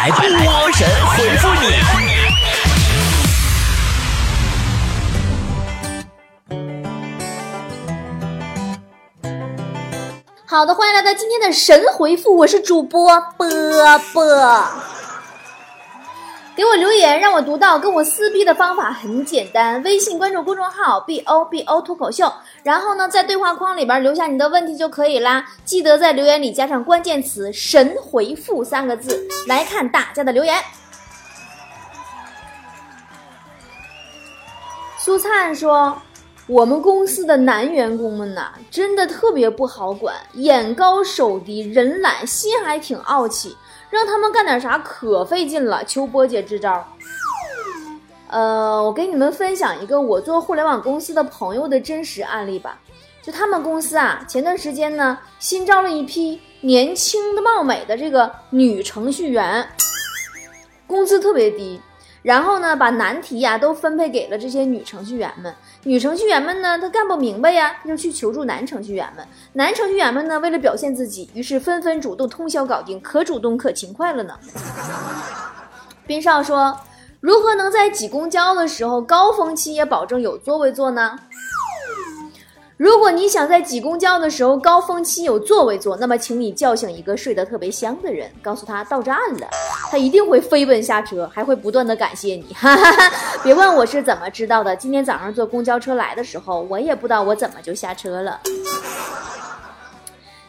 来，波神回复你。好的，欢迎来到今天的神回复，我是主播波波。给我留言，让我读到。跟我撕逼的方法很简单，微信关注公众号 “b o b o” 脱口秀，然后呢，在对话框里边留下你的问题就可以啦。记得在留言里加上关键词“神回复”三个字。来看大家的留言。苏灿说。我们公司的男员工们呐，真的特别不好管，眼高手低，人懒，心还挺傲气，让他们干点啥可费劲了。求波姐支招。呃，我给你们分享一个我做互联网公司的朋友的真实案例吧。就他们公司啊，前段时间呢，新招了一批年轻的貌美的这个女程序员，工资特别低。然后呢，把难题呀都分配给了这些女程序员们。女程序员们呢，她干不明白呀，她就去求助男程序员们。男程序员们呢，为了表现自己，于是纷纷主动通宵搞定，可主动可勤快了呢。斌少说：“如何能在挤公交的时候，高峰期也保证有座位坐呢？”如果你想在挤公交的时候高峰期有座位坐，那么请你叫醒一个睡得特别香的人，告诉他到站了，他一定会飞奔下车，还会不断的感谢你。哈哈哈，别问我是怎么知道的，今天早上坐公交车来的时候，我也不知道我怎么就下车了。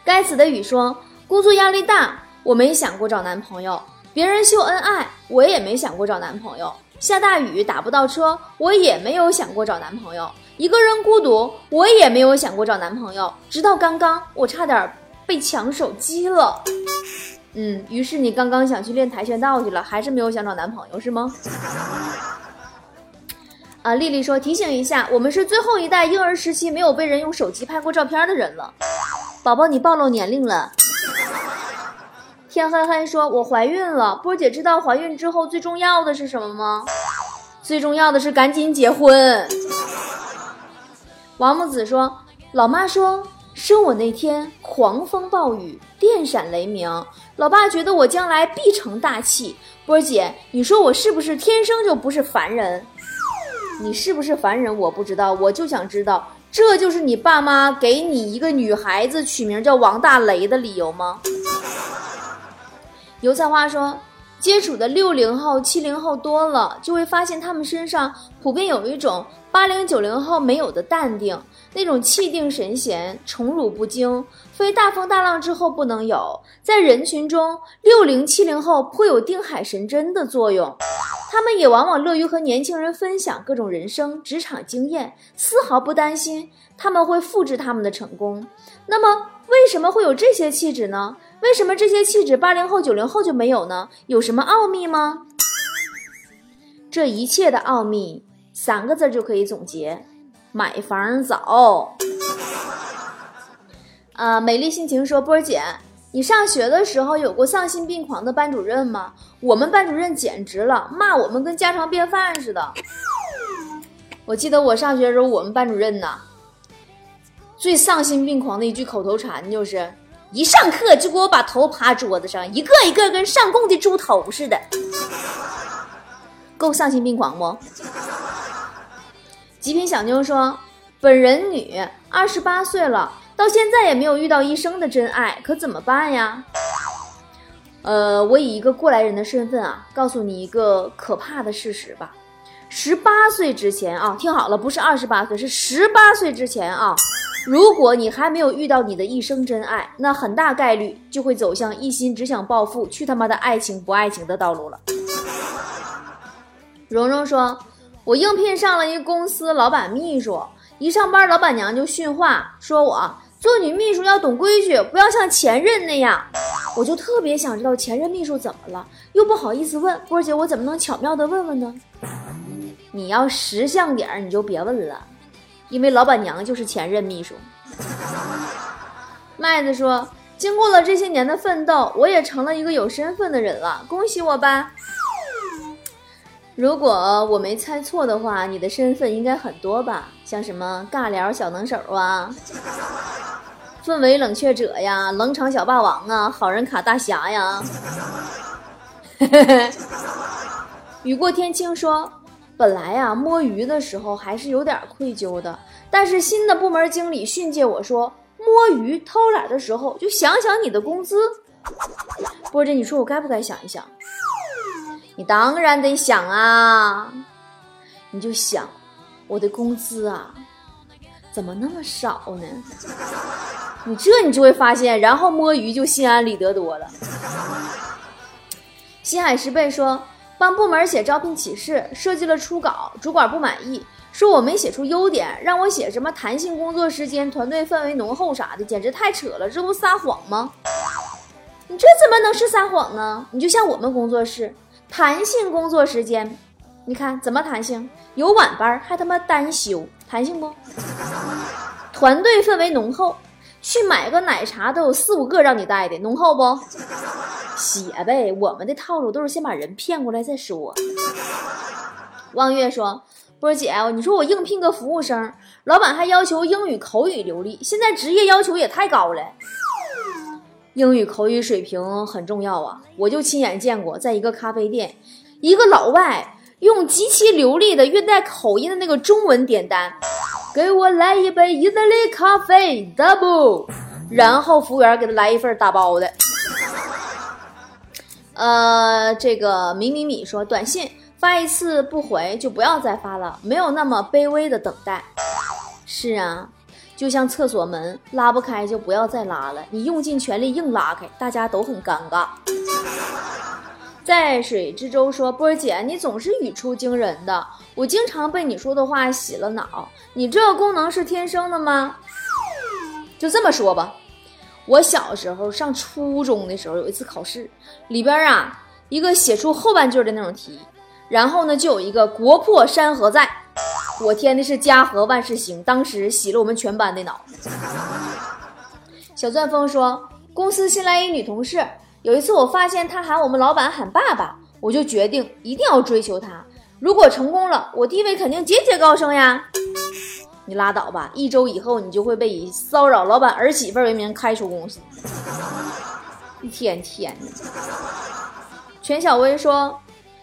该死的雨说，工作压力大，我没想过找男朋友；别人秀恩爱，我也没想过找男朋友；下大雨打不到车，我也没有想过找男朋友。一个人孤独，我也没有想过找男朋友，直到刚刚，我差点被抢手机了。嗯，于是你刚刚想去练跆拳道去了，还是没有想找男朋友是吗？啊，丽丽说提醒一下，我们是最后一代婴儿时期没有被人用手机拍过照片的人了。宝宝，你暴露年龄了。天黑黑说，我怀孕了。波姐知道怀孕之后最重要的是什么吗？最重要的是赶紧结婚。王木子说：“老妈说生我那天狂风暴雨，电闪雷鸣。老爸觉得我将来必成大器。波姐，你说我是不是天生就不是凡人？你是不是凡人？我不知道，我就想知道，这就是你爸妈给你一个女孩子取名叫王大雷的理由吗？” 油菜花说。接触的六零后、七零后多了，就会发现他们身上普遍有一种八零九零后没有的淡定，那种气定神闲、宠辱不惊，非大风大浪之后不能有。在人群中，六零七零后颇有定海神针的作用，他们也往往乐于和年轻人分享各种人生、职场经验，丝毫不担心他们会复制他们的成功。那么，为什么会有这些气质呢？为什么这些气质八零后、九零后就没有呢？有什么奥秘吗？这一切的奥秘三个字就可以总结：买房早。啊，美丽心情说，波儿姐，你上学的时候有过丧心病狂的班主任吗？我们班主任简直了，骂我们跟家常便饭似的。我记得我上学的时候，我们班主任呐，最丧心病狂的一句口头禅就是。一上课就给我把头趴桌子上，一个一个跟上供的猪头似的，够丧心病狂不？极品小妞说：“本人女，二十八岁了，到现在也没有遇到一生的真爱，可怎么办呀？”呃，我以一个过来人的身份啊，告诉你一个可怕的事实吧：十八岁之前啊，听好了，不是二十八岁，是十八岁之前啊。如果你还没有遇到你的一生真爱，那很大概率就会走向一心只想暴富、去他妈的爱情不爱情的道路了。蓉蓉说：“我应聘上了一公司老板秘书，一上班老板娘就训话，说我做女秘书要懂规矩，不要像前任那样。我就特别想知道前任秘书怎么了，又不好意思问波姐，我怎么能巧妙的问问呢？你要识相点儿，你就别问了。”因为老板娘就是前任秘书。麦子说：“经过了这些年的奋斗，我也成了一个有身份的人了，恭喜我吧！如果我没猜错的话，你的身份应该很多吧？像什么尬聊小能手啊，氛围冷却者呀，冷场小霸王啊，好人卡大侠呀。”雨过天晴说，本来呀摸鱼的时候还是有点愧疚的，但是新的部门经理训诫我说，摸鱼偷懒的时候就想想你的工资。波姐，你说我该不该想一想？你当然得想啊，你就想我的工资啊，怎么那么少呢？你这你就会发现，然后摸鱼就心安理得多了。西海石贝说，帮部门写招聘启事，设计了初稿，主管不满意，说我没写出优点，让我写什么弹性工作时间、团队氛围浓厚啥的，简直太扯了，这不撒谎吗？你这怎么能是撒谎呢？你就像我们工作室，弹性工作时间，你看怎么弹性？有晚班还他妈单休，弹性不？团队氛围浓厚。去买个奶茶都有四五个让你带的，浓厚不？写呗，我们的套路都是先把人骗过来再说。望月说：“波姐，你说我应聘个服务生，老板还要求英语口语流利，现在职业要求也太高了。英语口语水平很重要啊！我就亲眼见过，在一个咖啡店，一个老外用极其流利的、略带口音的那个中文点单。”给我来一杯意大利咖啡，double，然后服务员给他来一份打包的。呃，这个米米米说，短信发一次不回就不要再发了，没有那么卑微的等待。是啊，就像厕所门拉不开就不要再拉了，你用尽全力硬拉开，大家都很尴尬。在水之舟说：“波儿姐，你总是语出惊人的，我经常被你说的话洗了脑。你这个功能是天生的吗？就这么说吧，我小时候上初中的时候，有一次考试，里边啊一个写出后半句的那种题，然后呢就有一个国破山河在，我填的是家和万事兴，当时洗了我们全班的脑。”小钻风说：“公司新来一女同事。”有一次，我发现她喊我们老板喊爸爸，我就决定一定要追求她。如果成功了，我地位肯定节节高升呀！你拉倒吧，一周以后你就会被以骚扰老板儿媳妇儿为名开除公司。一天天的。全小薇说：“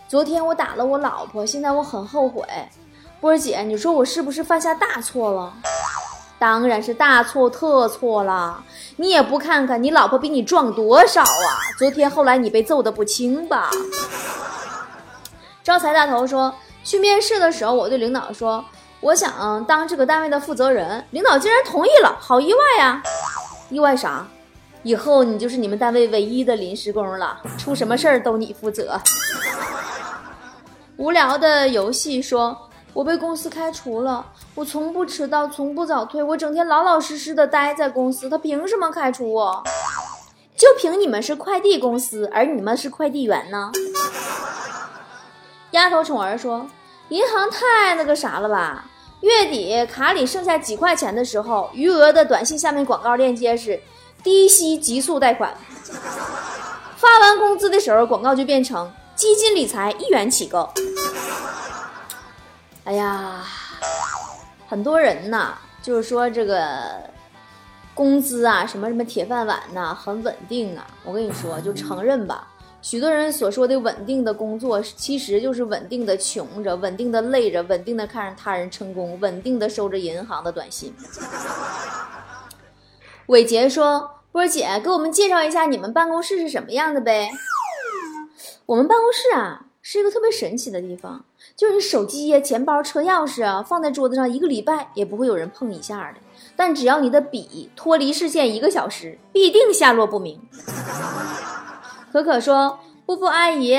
昨天我打了我老婆，现在我很后悔。”波儿姐，你说我是不是犯下大错了？当然是大错特错了！你也不看看你老婆比你壮多少啊！昨天后来你被揍得不轻吧？招财大头说，去面试的时候，我对领导说，我想当这个单位的负责人，领导竟然同意了，好意外呀！意外啥？以后你就是你们单位唯一的临时工了，出什么事儿都你负责。无聊的游戏说。我被公司开除了，我从不迟到，从不早退，我整天老老实实的待在公司，他凭什么开除我？就凭你们是快递公司，而你们是快递员呢？丫头宠儿说，银行太那个啥了吧？月底卡里剩下几块钱的时候，余额的短信下面广告链接是低息极速贷款，发完工资的时候，广告就变成基金理财一元起购。哎呀，很多人呐，就是说这个工资啊，什么什么铁饭碗呐，很稳定啊。我跟你说，就承认吧，许多人所说的稳定的工作，其实就是稳定的穷着，稳定的累着，稳定的看着他人成功，稳定的收着银行的短信。伟杰说：“波姐，给我们介绍一下你们办公室是什么样的呗？”我们办公室啊，是一个特别神奇的地方。就是你手机呀、钱包、车钥匙啊，放在桌子上一个礼拜也不会有人碰一下的。但只要你的笔脱离视线一个小时，必定下落不明。可可说：“布布阿姨，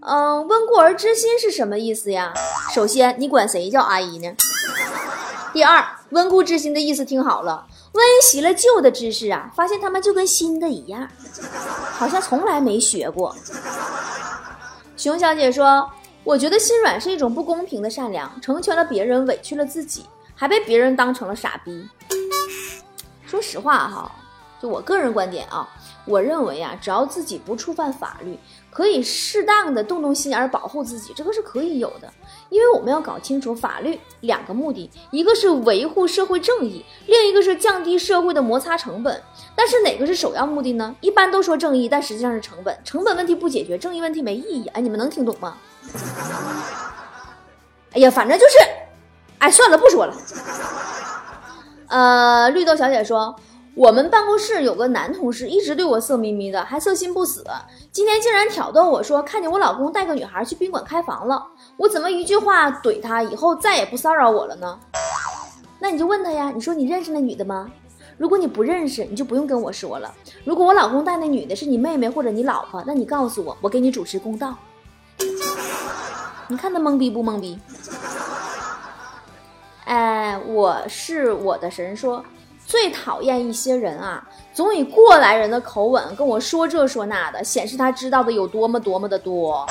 嗯，温故而知新是什么意思呀？首先，你管谁叫阿姨呢？第二，温故知新的意思听好了，温习了旧的知识啊，发现他们就跟新的一样，好像从来没学过。”熊小姐说。我觉得心软是一种不公平的善良，成全了别人，委屈了自己，还被别人当成了傻逼。说实话哈，就我个人观点啊，我认为啊，只要自己不触犯法律，可以适当的动动心眼保护自己，这个是可以有的。因为我们要搞清楚法律两个目的，一个是维护社会正义，另一个是降低社会的摩擦成本。但是哪个是首要目的呢？一般都说正义，但实际上是成本。成本问题不解决，正义问题没意义。哎，你们能听懂吗？哎呀，反正就是，哎，算了，不说了。呃，绿豆小姐说。我们办公室有个男同事，一直对我色眯眯的，还色心不死。今天竟然挑逗我说，看见我老公带个女孩去宾馆开房了。我怎么一句话怼他，以后再也不骚扰我了呢？那你就问他呀，你说你认识那女的吗？如果你不认识，你就不用跟我说了。如果我老公带那女的是你妹妹或者你老婆，那你告诉我，我给你主持公道。你看他懵逼不懵逼？哎，我是我的神说。最讨厌一些人啊，总以过来人的口吻跟我说这说那的，显示他知道的有多么多么的多。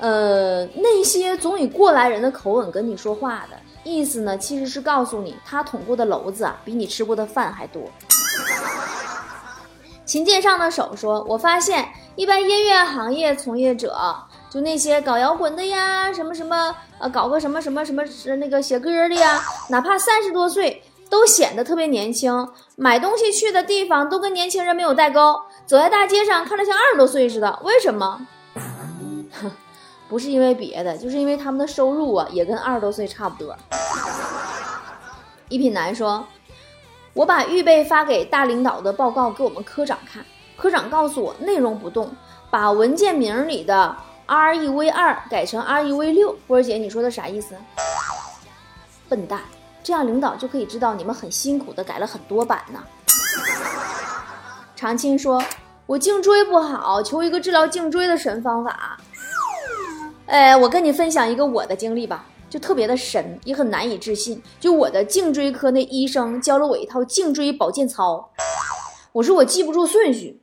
呃，那些总以过来人的口吻跟你说话的意思呢，其实是告诉你他捅过的娄子啊，比你吃过的饭还多。琴键上的手说：“我发现一般音乐行业从业者，就那些搞摇滚的呀，什么什么呃，搞个什么什么什么那个写歌的呀，哪怕三十多岁。”都显得特别年轻，买东西去的地方都跟年轻人没有代沟，走在大街上看着像二十多岁似的。为什么？不是因为别的，就是因为他们的收入啊也跟二十多岁差不多。一品男说：“我把预备发给大领导的报告给我们科长看，科长告诉我内容不动，把文件名里的 REV 二改成 REV 六。波儿姐，你说的啥意思？笨蛋。”这样领导就可以知道你们很辛苦的改了很多版呢。长青说：“我颈椎不好，求一个治疗颈椎的神方法。”哎，我跟你分享一个我的经历吧，就特别的神，也很难以置信。就我的颈椎科那医生教了我一套颈椎保健操，我说我记不住顺序，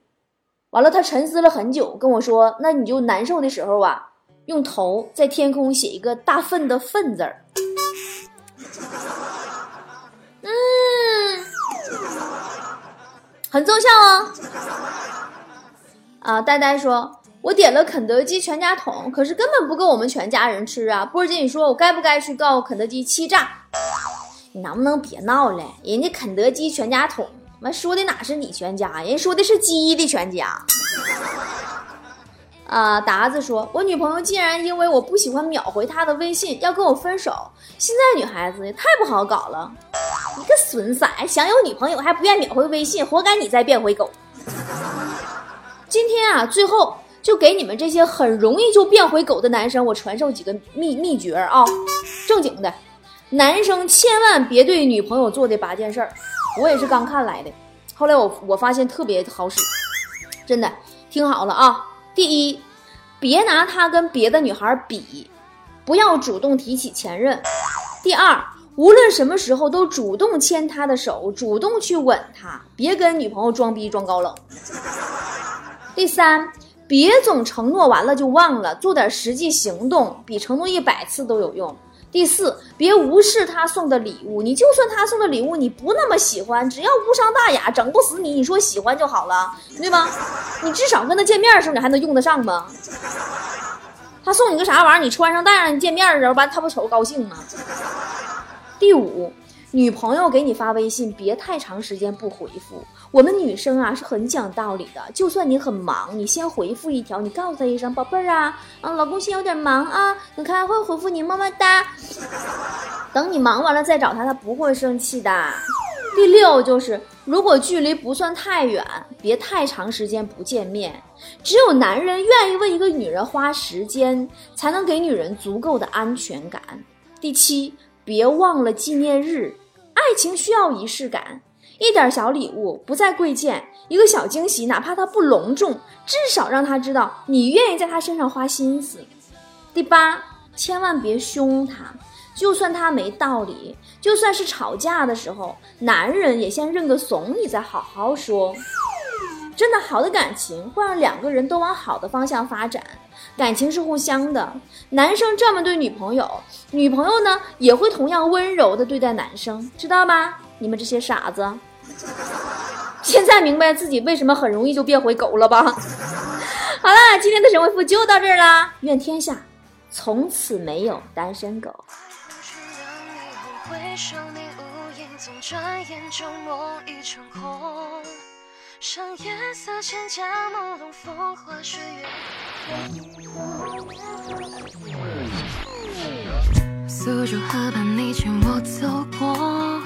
完了他沉思了很久，跟我说：“那你就难受的时候啊，用头在天空写一个大粪的粪字儿。”很奏效哦。啊，呆呆说：“我点了肯德基全家桶，可是根本不够我们全家人吃啊。”波儿姐，你说我该不该去告肯德基欺诈？你能不能别闹了？人家肯德基全家桶，妈说的哪是你全家？人说的是鸡的全家。啊，达子说：“我女朋友竟然因为我不喜欢秒回她的微信，要跟我分手。现在女孩子也太不好搞了。”你个损色，想有女朋友还不愿秒回微信，活该你再变回狗。今天啊，最后就给你们这些很容易就变回狗的男生，我传授几个秘秘诀啊，正经的，男生千万别对女朋友做的八件事儿。我也是刚看来的，后来我我发现特别好使，真的听好了啊。第一，别拿他跟别的女孩比，不要主动提起前任。第二。无论什么时候都主动牵他的手，主动去吻他，别跟女朋友装逼装高冷。第三，别总承诺完了就忘了，做点实际行动，比承诺一百次都有用。第四，别无视他送的礼物，你就算他送的礼物你不那么喜欢，只要无伤大雅，整不死你，你说喜欢就好了，对吧？你至少跟他见面的时候你还能用得上吧？他送你个啥玩意儿，你穿上戴上，你见面的时候完他不瞅高兴吗？第五，女朋友给你发微信，别太长时间不回复。我们女生啊是很讲道理的，就算你很忙，你先回复一条，你告诉他一声“宝贝儿啊，啊，老公先有点忙啊，你看会回复你，么么哒。”等你忙完了再找他，他不会生气的。第六就是，如果距离不算太远，别太长时间不见面。只有男人愿意为一个女人花时间，才能给女人足够的安全感。第七。别忘了纪念日，爱情需要仪式感，一点小礼物不再贵贱，一个小惊喜，哪怕它不隆重，至少让他知道你愿意在他身上花心思。第八，千万别凶他，就算他没道理，就算是吵架的时候，男人也先认个怂，你再好好说。真的好的感情会让两个人都往好的方向发展。感情是互相的，男生这么对女朋友，女朋友呢也会同样温柔的对待男生，知道吗？你们这些傻子，现在明白自己为什么很容易就变回狗了吧？好了，今天的神回复就到这儿啦，愿天下从此没有单身狗。赏夜色千家朦胧，风花雪月。苏州河畔，你牵我走过，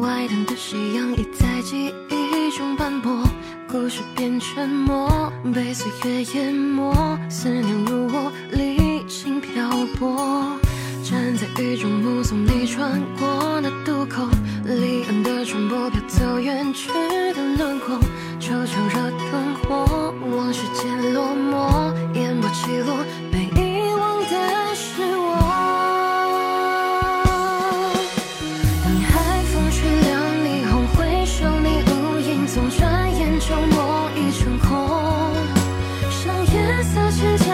外滩的夕阳已在记忆中斑驳，故事变沉默，被岁月淹没，思念如我历经漂泊，站在雨中目送你穿过那。走远去的轮廓，球球热灯火，往事渐落寞，烟波起落，被遗忘的是我。当海风吹凉，霓虹回首，你无影踪，转眼旧梦已成空。上夜色千家